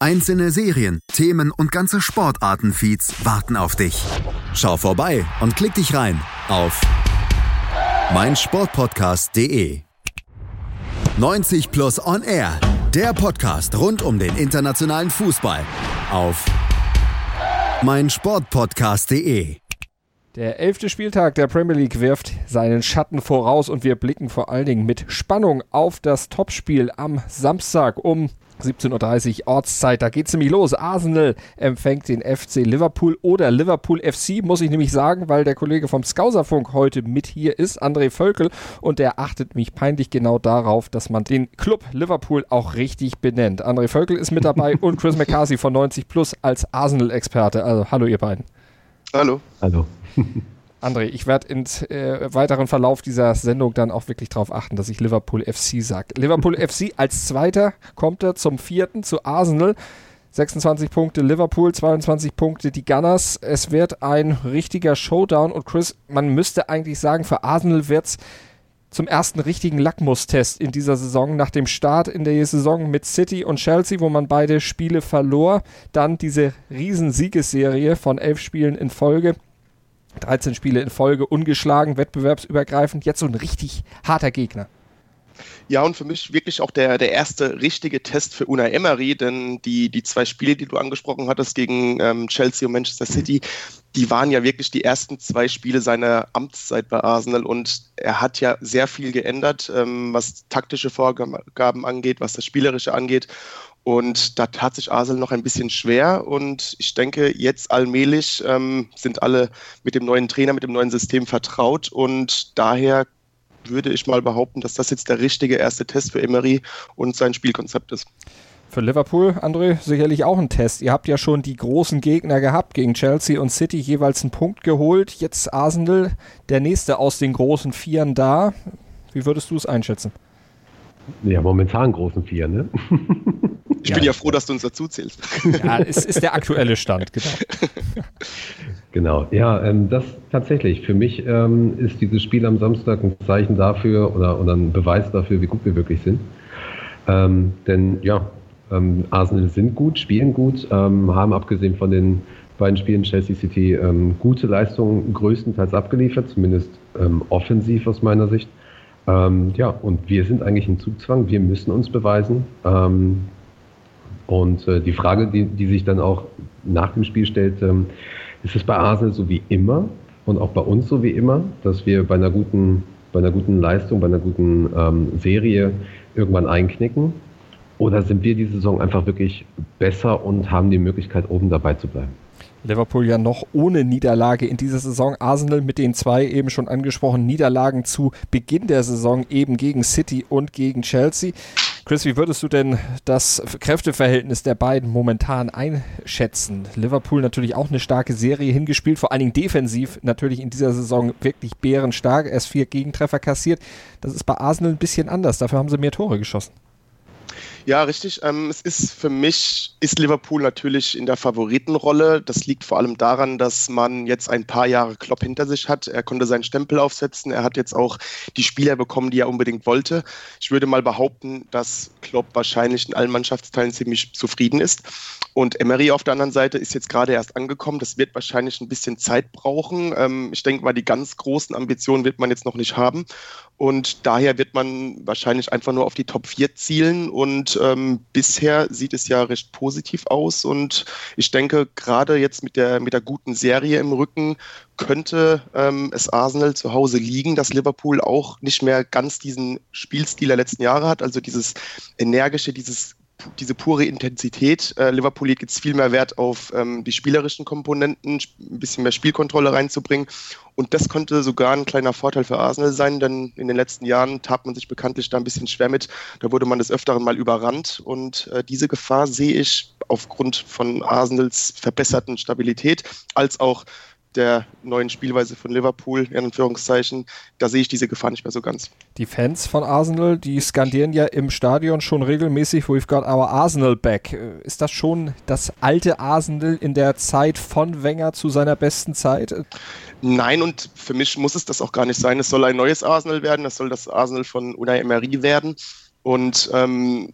Einzelne Serien, Themen und ganze Sportartenfeeds warten auf dich. Schau vorbei und klick dich rein auf meinsportpodcast.de. 90 Plus On Air, der Podcast rund um den internationalen Fußball auf meinsportpodcast.de. Der elfte Spieltag der Premier League wirft seinen Schatten voraus und wir blicken vor allen Dingen mit Spannung auf das Topspiel am Samstag um 17.30 Uhr Ortszeit. Da geht's nämlich los. Arsenal empfängt den FC Liverpool oder Liverpool FC, muss ich nämlich sagen, weil der Kollege vom Skauserfunk heute mit hier ist, André Völkel, und der achtet mich peinlich genau darauf, dass man den Club Liverpool auch richtig benennt. André Völkel ist mit dabei und Chris McCarthy von 90 Plus als Arsenal-Experte. Also hallo ihr beiden. Hallo. Hallo. André, ich werde im äh, weiteren Verlauf dieser Sendung dann auch wirklich darauf achten, dass ich Liverpool FC sage. Liverpool FC als Zweiter kommt er zum Vierten zu Arsenal. 26 Punkte Liverpool, 22 Punkte die Gunners. Es wird ein richtiger Showdown und Chris, man müsste eigentlich sagen, für Arsenal wird es zum ersten richtigen Lackmustest in dieser Saison nach dem Start in der Saison mit City und Chelsea, wo man beide Spiele verlor. Dann diese Riesensiegesserie von elf Spielen in Folge 13 Spiele in Folge ungeschlagen, wettbewerbsübergreifend, jetzt so ein richtig harter Gegner. Ja, und für mich wirklich auch der, der erste richtige Test für Una Emery, denn die, die zwei Spiele, die du angesprochen hattest gegen ähm, Chelsea und Manchester City, die waren ja wirklich die ersten zwei Spiele seiner Amtszeit bei Arsenal und er hat ja sehr viel geändert, ähm, was taktische Vorgaben angeht, was das Spielerische angeht. Und da tat sich Arsenal noch ein bisschen schwer. Und ich denke, jetzt allmählich ähm, sind alle mit dem neuen Trainer, mit dem neuen System vertraut. Und daher würde ich mal behaupten, dass das jetzt der richtige erste Test für Emery und sein Spielkonzept ist. Für Liverpool, André, sicherlich auch ein Test. Ihr habt ja schon die großen Gegner gehabt, gegen Chelsea und City jeweils einen Punkt geholt. Jetzt Arsenal, der nächste aus den großen Vieren da. Wie würdest du es einschätzen? Ja, momentan großen Vier, ne? Ich ja. bin ja froh, dass du uns dazu zählst. Ja, es ist der aktuelle Stand, genau. Genau, ja, ähm, das tatsächlich. Für mich ähm, ist dieses Spiel am Samstag ein Zeichen dafür oder, oder ein Beweis dafür, wie gut wir wirklich sind. Ähm, denn ja, ähm, Arsenal sind gut, spielen gut, ähm, haben abgesehen von den beiden Spielen Chelsea City ähm, gute Leistungen größtenteils abgeliefert, zumindest offensiv aus meiner Sicht. Ja, und wir sind eigentlich im Zugzwang, wir müssen uns beweisen. Und äh, die Frage, die, die sich dann auch nach dem Spiel stellt, ähm, ist es bei Arsenal so wie immer und auch bei uns so wie immer, dass wir bei einer guten, bei einer guten Leistung, bei einer guten ähm, Serie irgendwann einknicken? Oder sind wir diese Saison einfach wirklich besser und haben die Möglichkeit, oben dabei zu bleiben? Liverpool ja noch ohne Niederlage in dieser Saison. Arsenal mit den zwei eben schon angesprochenen Niederlagen zu Beginn der Saison eben gegen City und gegen Chelsea. Chris, wie würdest du denn das Kräfteverhältnis der beiden momentan einschätzen? Liverpool natürlich auch eine starke Serie hingespielt, vor allen Dingen defensiv natürlich in dieser Saison wirklich bärenstark. Erst vier Gegentreffer kassiert. Das ist bei Arsenal ein bisschen anders. Dafür haben sie mehr Tore geschossen. Ja, richtig. Ähm, es ist für mich, ist Liverpool natürlich in der Favoritenrolle. Das liegt vor allem daran, dass man jetzt ein paar Jahre Klopp hinter sich hat. Er konnte seinen Stempel aufsetzen. Er hat jetzt auch die Spieler bekommen, die er unbedingt wollte. Ich würde mal behaupten, dass Klopp wahrscheinlich in allen Mannschaftsteilen ziemlich zufrieden ist. Und Emery auf der anderen Seite ist jetzt gerade erst angekommen. Das wird wahrscheinlich ein bisschen Zeit brauchen. Ähm, ich denke mal, die ganz großen Ambitionen wird man jetzt noch nicht haben. Und daher wird man wahrscheinlich einfach nur auf die Top 4 zielen. Und ähm, bisher sieht es ja recht positiv aus. Und ich denke, gerade jetzt mit der, mit der guten Serie im Rücken könnte ähm, es Arsenal zu Hause liegen, dass Liverpool auch nicht mehr ganz diesen Spielstil der letzten Jahre hat. Also dieses energische, dieses diese pure Intensität. Äh, Liverpool legt jetzt viel mehr Wert auf ähm, die spielerischen Komponenten, ein bisschen mehr Spielkontrolle reinzubringen. Und das könnte sogar ein kleiner Vorteil für Arsenal sein, denn in den letzten Jahren tat man sich bekanntlich da ein bisschen schwer mit. Da wurde man des Öfteren mal überrannt. Und äh, diese Gefahr sehe ich aufgrund von Arsenals verbesserten Stabilität als auch der neuen Spielweise von Liverpool, in Anführungszeichen, da sehe ich diese Gefahr nicht mehr so ganz. Die Fans von Arsenal, die skandieren ja im Stadion schon regelmäßig, we've got our Arsenal back. Ist das schon das alte Arsenal in der Zeit von Wenger zu seiner besten Zeit? Nein, und für mich muss es das auch gar nicht sein. Es soll ein neues Arsenal werden, es soll das Arsenal von Unai Emery werden. Und ähm,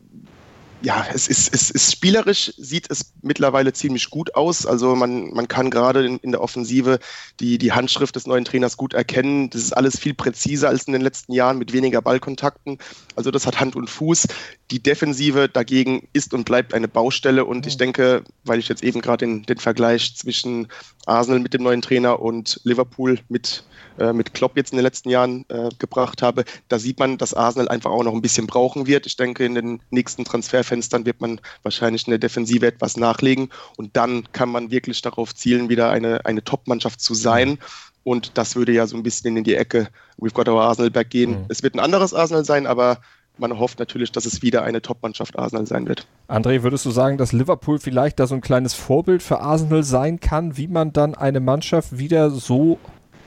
ja, es ist, es ist spielerisch, sieht es mittlerweile ziemlich gut aus. Also man, man kann gerade in, in, der Offensive die, die Handschrift des neuen Trainers gut erkennen. Das ist alles viel präziser als in den letzten Jahren mit weniger Ballkontakten. Also das hat Hand und Fuß. Die Defensive dagegen ist und bleibt eine Baustelle. Und ich denke, weil ich jetzt eben gerade den, den Vergleich zwischen Arsenal mit dem neuen Trainer und Liverpool mit äh, mit Klopp jetzt in den letzten Jahren äh, gebracht habe, da sieht man, dass Arsenal einfach auch noch ein bisschen brauchen wird. Ich denke, in den nächsten Transferfenstern wird man wahrscheinlich in der Defensive etwas nachlegen und dann kann man wirklich darauf zielen, wieder eine, eine Top-Mannschaft zu sein. Und das würde ja so ein bisschen in die Ecke We've got our Arsenal back gehen. Mhm. Es wird ein anderes Arsenal sein, aber man hofft natürlich, dass es wieder eine Top-Mannschaft Arsenal sein wird. André, würdest du sagen, dass Liverpool vielleicht da so ein kleines Vorbild für Arsenal sein kann, wie man dann eine Mannschaft wieder so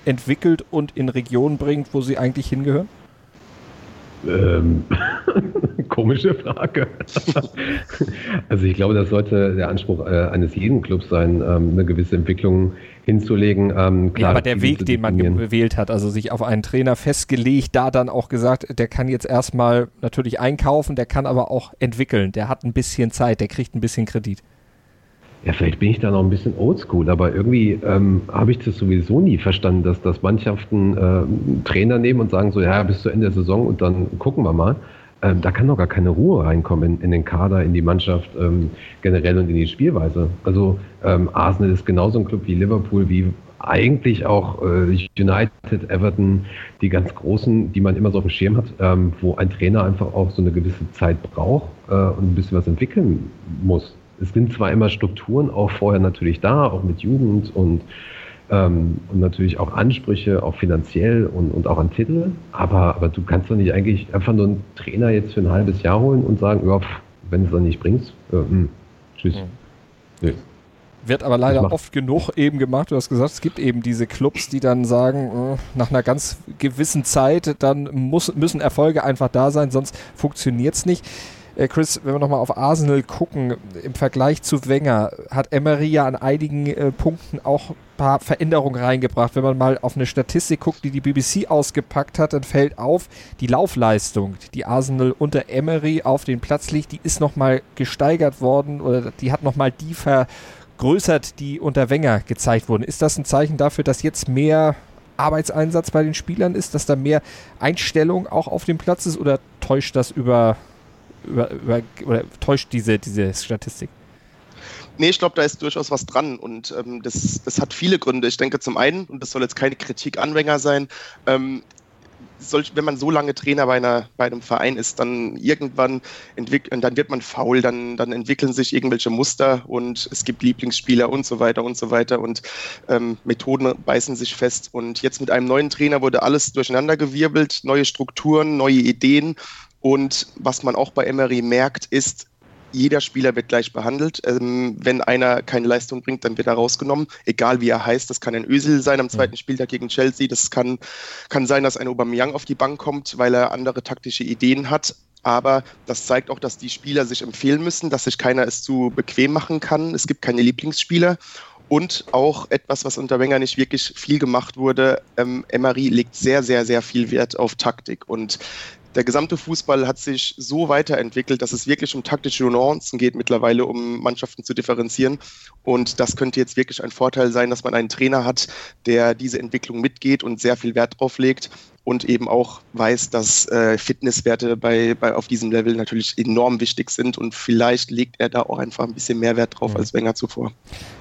entwickelt und in Regionen bringt, wo sie eigentlich hingehören? Ähm, komische Frage. also ich glaube, das sollte der Anspruch äh, eines jeden Clubs sein, ähm, eine gewisse Entwicklung hinzulegen. Ähm, klar, ja, aber der Weg, den man gewählt hat, also sich auf einen Trainer festgelegt, da dann auch gesagt, der kann jetzt erstmal natürlich einkaufen, der kann aber auch entwickeln, der hat ein bisschen Zeit, der kriegt ein bisschen Kredit. Ja, vielleicht bin ich da noch ein bisschen oldschool, aber irgendwie ähm, habe ich das sowieso nie verstanden, dass das Mannschaften äh, Trainer nehmen und sagen so, ja, bis zu Ende der Saison und dann gucken wir mal. Ähm, da kann doch gar keine Ruhe reinkommen in, in den Kader, in die Mannschaft ähm, generell und in die Spielweise. Also ähm, Arsenal ist genauso ein Club wie Liverpool, wie eigentlich auch äh, United, Everton, die ganz großen, die man immer so auf dem Schirm hat, ähm, wo ein Trainer einfach auch so eine gewisse Zeit braucht äh, und ein bisschen was entwickeln muss es sind zwar immer Strukturen auch vorher natürlich da, auch mit Jugend und, ähm, und natürlich auch Ansprüche, auch finanziell und, und auch an Titel, aber, aber du kannst doch nicht eigentlich einfach nur einen Trainer jetzt für ein halbes Jahr holen und sagen, ja, wenn es dann nicht bringst, äh, mh, hm, tschüss. Mhm. Nee. Wird aber leider oft genug eben gemacht. Du hast gesagt, es gibt eben diese Clubs, die dann sagen, äh, nach einer ganz gewissen Zeit, dann muss, müssen Erfolge einfach da sein, sonst funktioniert es nicht. Äh, Chris, wenn wir nochmal auf Arsenal gucken, im Vergleich zu Wenger hat Emery ja an einigen äh, Punkten auch ein paar Veränderungen reingebracht. Wenn man mal auf eine Statistik guckt, die die BBC ausgepackt hat, dann fällt auf, die Laufleistung, die Arsenal unter Emery auf den Platz liegt, die ist nochmal gesteigert worden oder die hat nochmal die vergrößert, die unter Wenger gezeigt wurden. Ist das ein Zeichen dafür, dass jetzt mehr Arbeitseinsatz bei den Spielern ist, dass da mehr Einstellung auch auf dem Platz ist oder täuscht das über über, über, oder täuscht diese, diese Statistik? Nee, ich glaube, da ist durchaus was dran und ähm, das, das hat viele Gründe. Ich denke zum einen, und das soll jetzt keine Kritik Anwänger sein, ähm, solch, wenn man so lange Trainer bei, einer, bei einem Verein ist, dann irgendwann entwickelt, dann wird man faul, dann, dann entwickeln sich irgendwelche Muster und es gibt Lieblingsspieler und so weiter und so weiter und ähm, Methoden beißen sich fest. Und jetzt mit einem neuen Trainer wurde alles durcheinandergewirbelt, neue Strukturen, neue Ideen und was man auch bei Emery merkt, ist, jeder Spieler wird gleich behandelt. Ähm, wenn einer keine Leistung bringt, dann wird er rausgenommen, egal wie er heißt. Das kann ein Ösel sein am zweiten Spieltag gegen Chelsea. Das kann, kann sein, dass ein Aubameyang auf die Bank kommt, weil er andere taktische Ideen hat. Aber das zeigt auch, dass die Spieler sich empfehlen müssen, dass sich keiner es zu bequem machen kann. Es gibt keine Lieblingsspieler. Und auch etwas, was unter Wenger nicht wirklich viel gemacht wurde, ähm, Emery legt sehr, sehr, sehr viel Wert auf Taktik. Und der gesamte Fußball hat sich so weiterentwickelt, dass es wirklich um taktische Nuancen geht mittlerweile, um Mannschaften zu differenzieren. Und das könnte jetzt wirklich ein Vorteil sein, dass man einen Trainer hat, der diese Entwicklung mitgeht und sehr viel Wert drauf legt und eben auch weiß, dass äh, Fitnesswerte bei, bei auf diesem Level natürlich enorm wichtig sind und vielleicht legt er da auch einfach ein bisschen mehr Wert drauf mhm. als Wenger zuvor.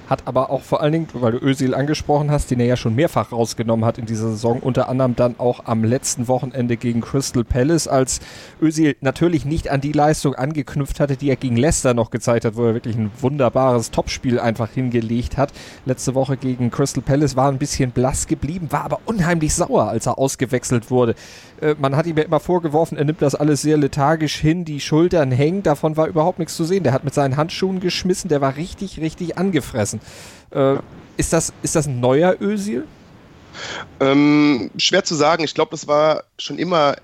Hat aber auch vor allen Dingen, weil du Özil angesprochen hast, den er ja schon mehrfach rausgenommen hat in dieser Saison, unter anderem dann auch am letzten Wochenende gegen Crystal Palace, als Özil natürlich nicht an die Leistung angeknüpft hatte, die er gegen Leicester noch gezeigt hat, wo er wirklich ein wunderbares Topspiel einfach hingelegt hat. Letzte Woche gegen Crystal Palace war ein bisschen blass geblieben, war aber unheimlich sauer, als er ausgewechselt wurde. Äh, man hat ihm ja immer vorgeworfen, er nimmt das alles sehr lethargisch hin, die Schultern hängen, davon war überhaupt nichts zu sehen. Der hat mit seinen Handschuhen geschmissen, der war richtig, richtig angefressen. Äh, Ist das, ist das ein neuer Özil? Ähm, schwer zu sagen. Ich glaube, das war schon immer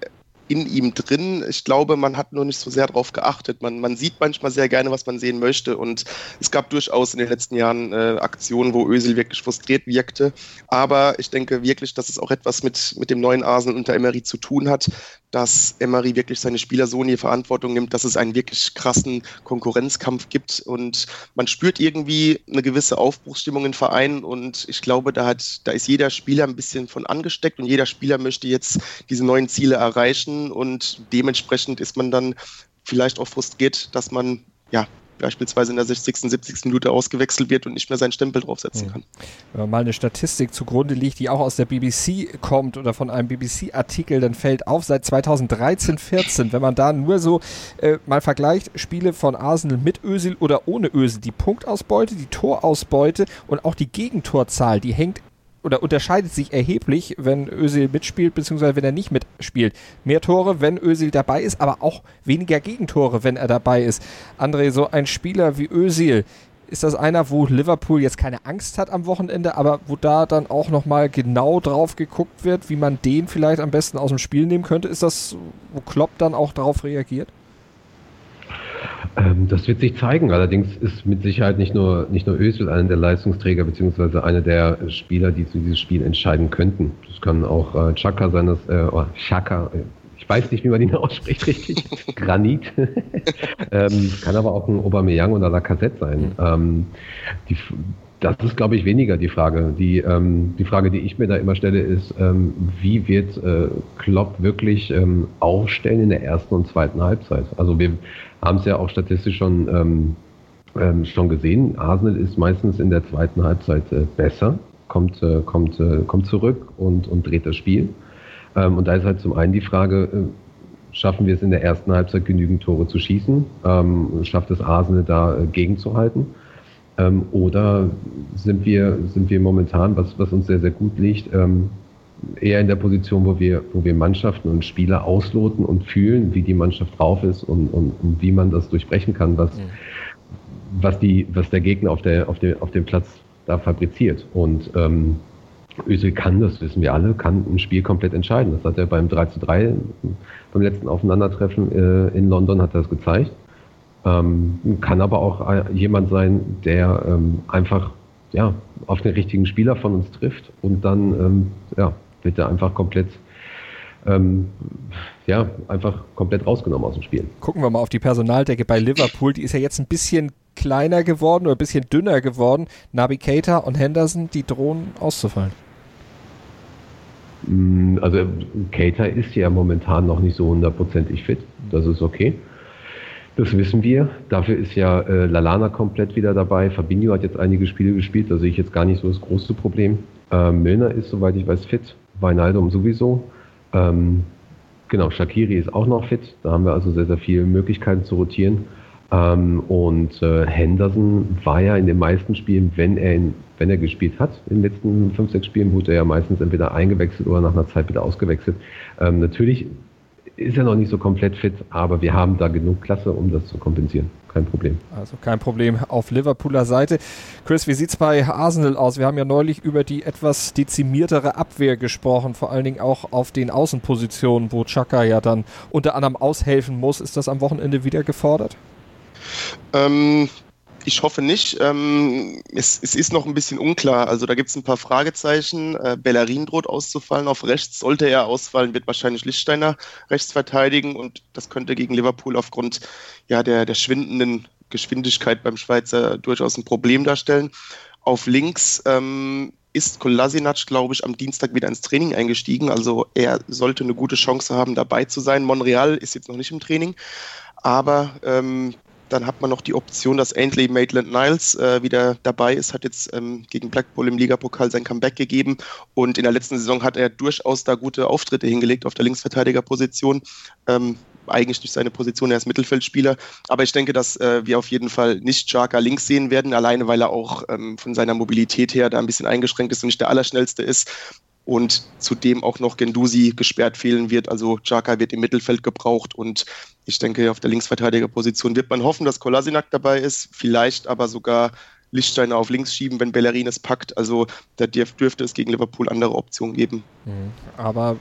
in ihm drin. Ich glaube, man hat nur nicht so sehr darauf geachtet. Man, man sieht manchmal sehr gerne, was man sehen möchte. Und es gab durchaus in den letzten Jahren äh, Aktionen, wo Ösel wirklich frustriert wirkte. Aber ich denke wirklich, dass es auch etwas mit, mit dem neuen Arsenal unter Emery zu tun hat, dass Emery wirklich seine Spieler so in die Verantwortung nimmt, dass es einen wirklich krassen Konkurrenzkampf gibt. Und man spürt irgendwie eine gewisse Aufbruchsstimmung im Verein. Und ich glaube, da, hat, da ist jeder Spieler ein bisschen von angesteckt und jeder Spieler möchte jetzt diese neuen Ziele erreichen und dementsprechend ist man dann vielleicht auch frustriert, dass man ja beispielsweise in der 60., 70. Minute ausgewechselt wird und nicht mehr seinen Stempel draufsetzen kann. Wenn man mal eine Statistik zugrunde liegt, die auch aus der BBC kommt oder von einem BBC-Artikel, dann fällt auf, seit 2013, 14, wenn man da nur so äh, mal vergleicht, Spiele von Arsenal mit Ösil oder ohne Ösil, die Punktausbeute, die Torausbeute und auch die Gegentorzahl, die hängt oder unterscheidet sich erheblich, wenn Özil mitspielt, beziehungsweise wenn er nicht mitspielt. Mehr Tore, wenn Özil dabei ist, aber auch weniger Gegentore, wenn er dabei ist. André, so ein Spieler wie Özil, ist das einer, wo Liverpool jetzt keine Angst hat am Wochenende, aber wo da dann auch nochmal genau drauf geguckt wird, wie man den vielleicht am besten aus dem Spiel nehmen könnte? Ist das, wo Klopp dann auch darauf reagiert? Ähm, das wird sich zeigen. Allerdings ist mit Sicherheit nicht nur, nicht nur Özil einer der Leistungsträger, beziehungsweise einer der Spieler, die zu diesem Spiel entscheiden könnten. Das kann auch äh, Chaka sein, das, äh, oh, Chaka, äh, ich weiß nicht, wie man ihn ausspricht richtig, Granit. ähm, kann aber auch ein Aubameyang oder Lacazette sein. Ähm, die, das ist, glaube ich, weniger die Frage. Die, ähm, die Frage, die ich mir da immer stelle, ist, ähm, wie wird äh, Klopp wirklich ähm, aufstellen in der ersten und zweiten Halbzeit? Also wir haben es ja auch statistisch schon, ähm, ähm, schon gesehen. Arsenal ist meistens in der zweiten Halbzeit äh, besser, kommt, äh, kommt, äh, kommt zurück und, und dreht das Spiel. Ähm, und da ist halt zum einen die Frage, äh, schaffen wir es in der ersten Halbzeit genügend Tore zu schießen? Schafft es Arsenal da äh, gegenzuhalten? Ähm, oder sind wir, sind wir momentan, was, was uns sehr, sehr gut liegt, ähm, eher in der Position, wo wir, wo wir Mannschaften und Spieler ausloten und fühlen, wie die Mannschaft drauf ist und, und, und wie man das durchbrechen kann, was, mhm. was, die, was der Gegner auf, der, auf, der, auf dem Platz da fabriziert. Und ähm, Özil kann, das wissen wir alle, kann ein Spiel komplett entscheiden. Das hat er beim 3 zu 3, beim letzten Aufeinandertreffen äh, in London hat er das gezeigt. Ähm, kann aber auch äh, jemand sein, der ähm, einfach ja, auf den richtigen Spieler von uns trifft und dann ähm, ja, wird er einfach komplett ähm, ja, einfach komplett rausgenommen aus dem Spiel. Gucken wir mal auf die Personaldecke bei Liverpool. Die ist ja jetzt ein bisschen kleiner geworden oder ein bisschen dünner geworden. Nabi Keita und Henderson, die drohen auszufallen. Mm, also Keita ist ja momentan noch nicht so hundertprozentig fit. Das ist okay. Das wissen wir. Dafür ist ja äh, Lalana komplett wieder dabei. Fabinho hat jetzt einige Spiele gespielt, da sehe ich jetzt gar nicht so das große Problem. Äh, Milner ist, soweit ich weiß, fit. Weinaldum sowieso. Ähm, genau, Shakiri ist auch noch fit. Da haben wir also sehr, sehr viele Möglichkeiten zu rotieren. Ähm, und äh, Henderson war ja in den meisten Spielen, wenn er, in, wenn er gespielt hat, in den letzten fünf, sechs Spielen, wurde er ja meistens entweder eingewechselt oder nach einer Zeit wieder ausgewechselt. Ähm, natürlich ist er noch nicht so komplett fit, aber wir haben da genug Klasse, um das zu kompensieren. Kein Problem. Also kein Problem auf Liverpooler Seite. Chris, wie sieht es bei Arsenal aus? Wir haben ja neulich über die etwas dezimiertere Abwehr gesprochen, vor allen Dingen auch auf den Außenpositionen, wo Chaka ja dann unter anderem aushelfen muss. Ist das am Wochenende wieder gefordert? Ähm, ich hoffe nicht. Ähm, es, es, ist noch ein bisschen unklar. Also da gibt es ein paar Fragezeichen. Äh, Bellerin droht auszufallen. Auf rechts sollte er ausfallen, wird wahrscheinlich Lichtsteiner rechts verteidigen und das könnte gegen Liverpool aufgrund ja, der, der schwindenden Geschwindigkeit beim Schweizer durchaus ein Problem darstellen. Auf links ähm, ist Kolasinac, glaube ich, am Dienstag wieder ins Training eingestiegen. Also er sollte eine gute Chance haben, dabei zu sein. Monreal ist jetzt noch nicht im Training. Aber ähm, dann hat man noch die Option, dass Ainley Maitland-Niles äh, wieder dabei ist, hat jetzt ähm, gegen Blackpool im Ligapokal sein Comeback gegeben und in der letzten Saison hat er durchaus da gute Auftritte hingelegt auf der Linksverteidigerposition. Ähm, eigentlich durch seine Position, er ist Mittelfeldspieler. Aber ich denke, dass äh, wir auf jeden Fall nicht Chaka links sehen werden, alleine weil er auch ähm, von seiner Mobilität her da ein bisschen eingeschränkt ist und nicht der Allerschnellste ist und zudem auch noch Gendusi gesperrt fehlen wird. Also Chaka wird im Mittelfeld gebraucht und ich denke, auf der Linksverteidigerposition wird man hoffen, dass Kolasinac dabei ist, vielleicht aber sogar Lichtsteiner auf links schieben, wenn Bellerin es packt. Also da dürfte es gegen Liverpool andere Optionen geben. Mhm. Aber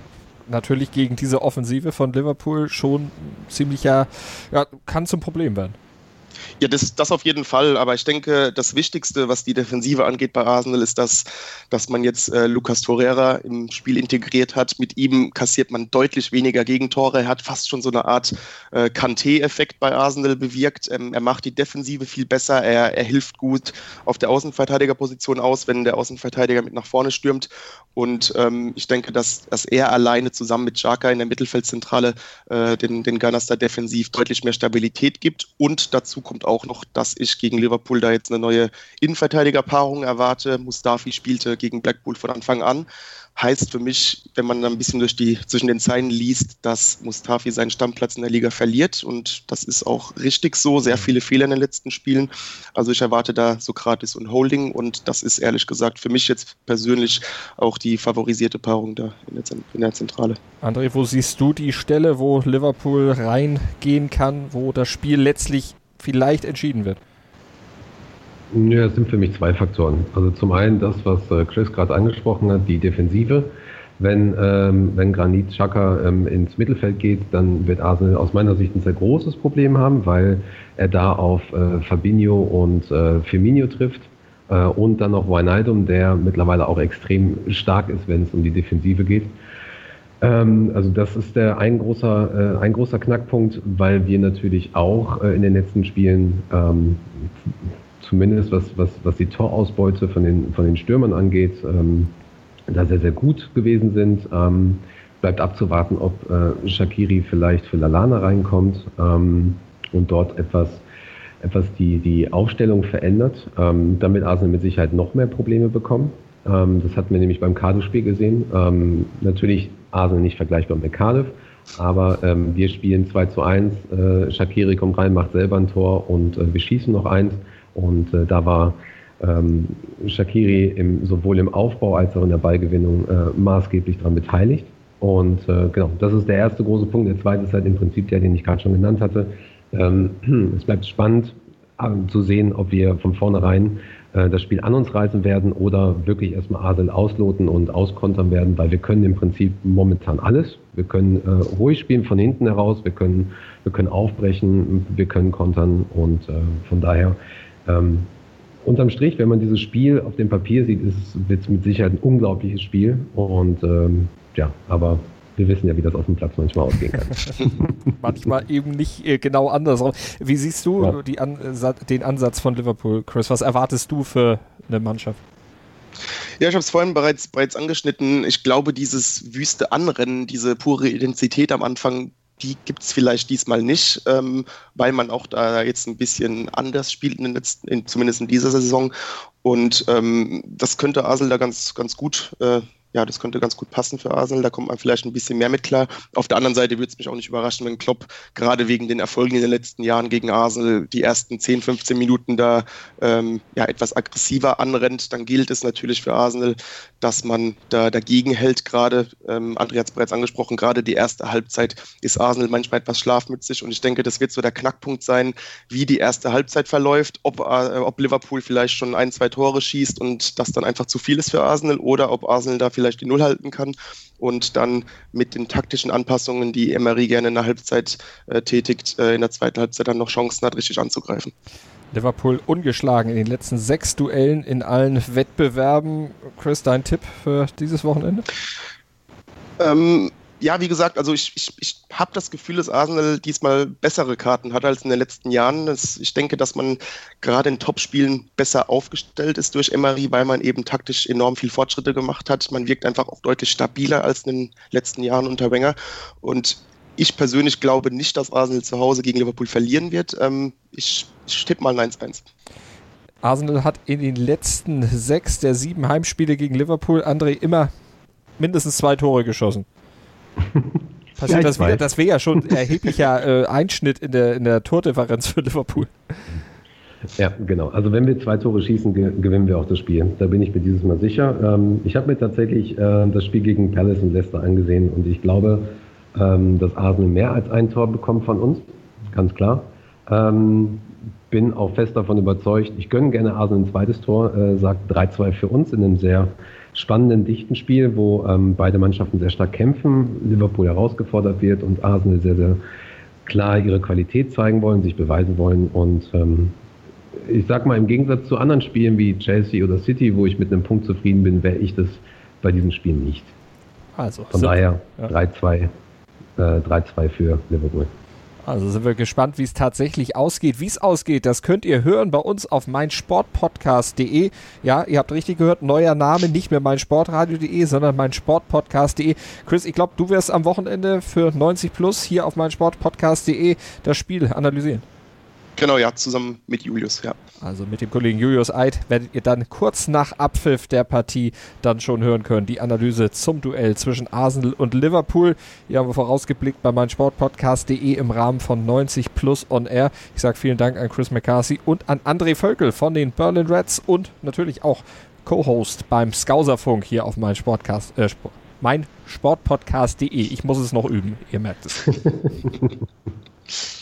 natürlich gegen diese Offensive von Liverpool schon ziemlicher, ja, kann zum Problem werden. Ja, das, das auf jeden Fall. Aber ich denke, das Wichtigste, was die Defensive angeht bei Arsenal, ist, dass, dass man jetzt äh, Lucas Torreira im Spiel integriert hat. Mit ihm kassiert man deutlich weniger Gegentore. Er hat fast schon so eine Art äh, Kanté-Effekt bei Arsenal bewirkt. Ähm, er macht die Defensive viel besser. Er, er hilft gut auf der Außenverteidigerposition aus, wenn der Außenverteidiger mit nach vorne stürmt. Und ähm, ich denke, dass, dass er alleine zusammen mit Xhaka in der Mittelfeldzentrale äh, den, den Gunners da defensiv deutlich mehr Stabilität gibt. Und dazu kommt auch noch, dass ich gegen Liverpool da jetzt eine neue Innenverteidigerpaarung erwarte. Mustafi spielte gegen Blackpool von Anfang an. Heißt für mich, wenn man ein bisschen durch die, zwischen den Zeilen liest, dass Mustafi seinen Stammplatz in der Liga verliert. Und das ist auch richtig so. Sehr viele Fehler in den letzten Spielen. Also ich erwarte da Sokrates und Holding. Und das ist ehrlich gesagt für mich jetzt persönlich auch die favorisierte Paarung da in der, in der Zentrale. André, wo siehst du die Stelle, wo Liverpool reingehen kann, wo das Spiel letztlich vielleicht entschieden wird? Ja, es sind für mich zwei Faktoren. Also zum einen das, was äh, Chris gerade angesprochen hat, die Defensive. Wenn, ähm, wenn Granit Xhaka ähm, ins Mittelfeld geht, dann wird Arsenal aus meiner Sicht ein sehr großes Problem haben, weil er da auf äh, Fabinho und äh, Firmino trifft äh, und dann noch Wijnaldum, der mittlerweile auch extrem stark ist, wenn es um die Defensive geht. Ähm, also das ist der ein großer, äh, ein großer Knackpunkt, weil wir natürlich auch äh, in den letzten Spielen ähm, zumindest was, was, was die Torausbeute von den, von den Stürmern angeht, ähm, da sehr, sehr gut gewesen sind. Ähm, bleibt abzuwarten, ob äh, Shakiri vielleicht für Lalana reinkommt ähm, und dort etwas, etwas die, die Aufstellung verändert, ähm, damit Arsenal mit Sicherheit noch mehr Probleme bekommen. Ähm, das hatten wir nämlich beim Cardiff-Spiel gesehen. Ähm, natürlich Arsenal nicht vergleichbar mit Cardiff, aber ähm, wir spielen 2 zu 1, äh, Shakiri kommt rein, macht selber ein Tor und äh, wir schießen noch eins. Und äh, da war ähm, Shakiri im, sowohl im Aufbau als auch in der Ballgewinnung äh, maßgeblich daran beteiligt. Und äh, genau, das ist der erste große Punkt. Der zweite ist halt im Prinzip der, den ich gerade schon genannt hatte. Ähm, es bleibt spannend äh, zu sehen, ob wir von vornherein äh, das Spiel an uns reißen werden oder wirklich erstmal Adel ausloten und auskontern werden, weil wir können im Prinzip momentan alles. Wir können äh, ruhig spielen von hinten heraus, wir können, wir können aufbrechen, wir können kontern und äh, von daher ähm, unterm Strich, wenn man dieses Spiel auf dem Papier sieht, wird es mit Sicherheit ein unglaubliches Spiel. Und ähm, ja, aber wir wissen ja, wie das auf dem Platz manchmal ausgehen kann. manchmal eben nicht äh, genau andersrum. Wie siehst du ja. die An den Ansatz von Liverpool, Chris? Was erwartest du für eine Mannschaft? Ja, ich habe es vorhin bereits, bereits angeschnitten. Ich glaube, dieses wüste Anrennen, diese pure Identität am Anfang, die gibt es vielleicht diesmal nicht, ähm, weil man auch da jetzt ein bisschen anders spielt, in den letzten, in, zumindest in dieser Saison. Und ähm, das könnte Asel da ganz, ganz gut äh, ja, das könnte ganz gut passen für Arsenal. Da kommt man vielleicht ein bisschen mehr mit klar. Auf der anderen Seite würde es mich auch nicht überraschen, wenn Klopp gerade wegen den Erfolgen in den letzten Jahren gegen Arsenal die ersten 10, 15 Minuten da ähm, ja, etwas aggressiver anrennt. Dann gilt es natürlich für Arsenal, dass man da dagegen hält. Gerade, ähm, André hat es bereits angesprochen, gerade die erste Halbzeit ist Arsenal manchmal etwas schlafmützig. Und ich denke, das wird so der Knackpunkt sein, wie die erste Halbzeit verläuft, ob, äh, ob Liverpool vielleicht schon ein, zwei Tore schießt und das dann einfach zu viel ist für Arsenal oder ob Arsenal da vielleicht vielleicht die Null halten kann und dann mit den taktischen Anpassungen, die Emery gerne in der Halbzeit äh, tätigt, äh, in der zweiten Halbzeit dann noch Chancen hat, richtig anzugreifen. Liverpool ungeschlagen in den letzten sechs Duellen in allen Wettbewerben. Chris, dein Tipp für dieses Wochenende? Ähm, ja, wie gesagt, also ich, ich, ich habe das Gefühl, dass Arsenal diesmal bessere Karten hat als in den letzten Jahren. Das, ich denke, dass man gerade in Topspielen besser aufgestellt ist durch Emery, weil man eben taktisch enorm viel Fortschritte gemacht hat. Man wirkt einfach auch deutlich stabiler als in den letzten Jahren unter Wenger. Und ich persönlich glaube nicht, dass Arsenal zu Hause gegen Liverpool verlieren wird. Ähm, ich, ich tippe mal 1-1. Arsenal hat in den letzten sechs der sieben Heimspiele gegen Liverpool, André, immer mindestens zwei Tore geschossen. Passiert das wieder? Das wäre ja schon ein erheblicher äh, Einschnitt in der, in der Tordifferenz für Liverpool. Ja, genau. Also wenn wir zwei Tore schießen, ge gewinnen wir auch das Spiel. Da bin ich mir dieses Mal sicher. Ähm, ich habe mir tatsächlich äh, das Spiel gegen Palace und Leicester angesehen und ich glaube, ähm, dass Arsenal mehr als ein Tor bekommt von uns. Ganz klar. Ähm, bin auch fest davon überzeugt, ich gönne gerne Arsenal ein zweites Tor, äh, sagt 3-2 für uns in einem sehr spannenden, dichten Spiel, wo ähm, beide Mannschaften sehr stark kämpfen, Liverpool herausgefordert wird und Arsenal sehr, sehr klar ihre Qualität zeigen wollen, sich beweisen wollen und ähm, ich sag mal, im Gegensatz zu anderen Spielen wie Chelsea oder City, wo ich mit einem Punkt zufrieden bin, wäre ich das bei diesem Spiel nicht. Also, Von daher 3-2 ja. äh, für Liverpool. Also sind wir gespannt, wie es tatsächlich ausgeht. Wie es ausgeht, das könnt ihr hören bei uns auf meinsportpodcast.de. Ja, ihr habt richtig gehört, neuer Name, nicht mehr meinsportradio.de, sondern meinsportpodcast.de. Chris, ich glaube, du wirst am Wochenende für 90 Plus hier auf meinsportpodcast.de das Spiel analysieren. Genau, ja, zusammen mit Julius, ja. Also mit dem Kollegen Julius Eid werdet ihr dann kurz nach Abpfiff der Partie dann schon hören können. Die Analyse zum Duell zwischen Arsenal und Liverpool. Hier haben wir vorausgeblickt bei meinsportpodcast.de im Rahmen von 90 Plus on Air. Ich sage vielen Dank an Chris McCarthy und an André Völkel von den Berlin Reds und natürlich auch Co-Host beim Skauserfunk hier auf mein Sportcast, äh, mein Sportpodcast.de. Ich muss es noch üben, ihr merkt es.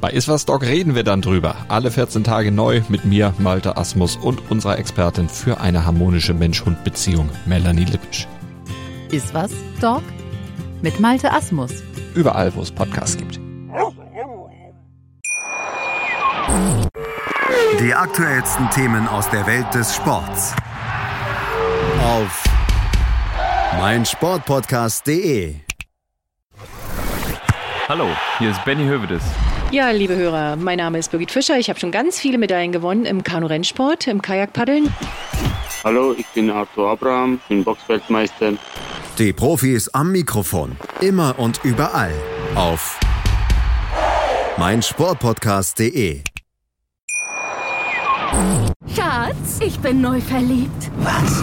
Bei Iswas Dog reden wir dann drüber. Alle 14 Tage neu mit mir, Malte Asmus und unserer Expertin für eine harmonische Mensch-Hund-Beziehung, Melanie Lippisch. Iswas Dog mit Malte Asmus. Überall, wo es Podcasts gibt. Die aktuellsten Themen aus der Welt des Sports. Auf meinsportpodcast.de. Hallo, hier ist Benny Hövedes. Ja, liebe Hörer, mein Name ist Birgit Fischer. Ich habe schon ganz viele Medaillen gewonnen im Kanu-Rennsport, im Kajakpaddeln. Hallo, ich bin Arthur Abraham, bin Boxweltmeister. Die Profis am Mikrofon, immer und überall auf meinsportpodcast.de. Schatz, ich bin neu verliebt. Was?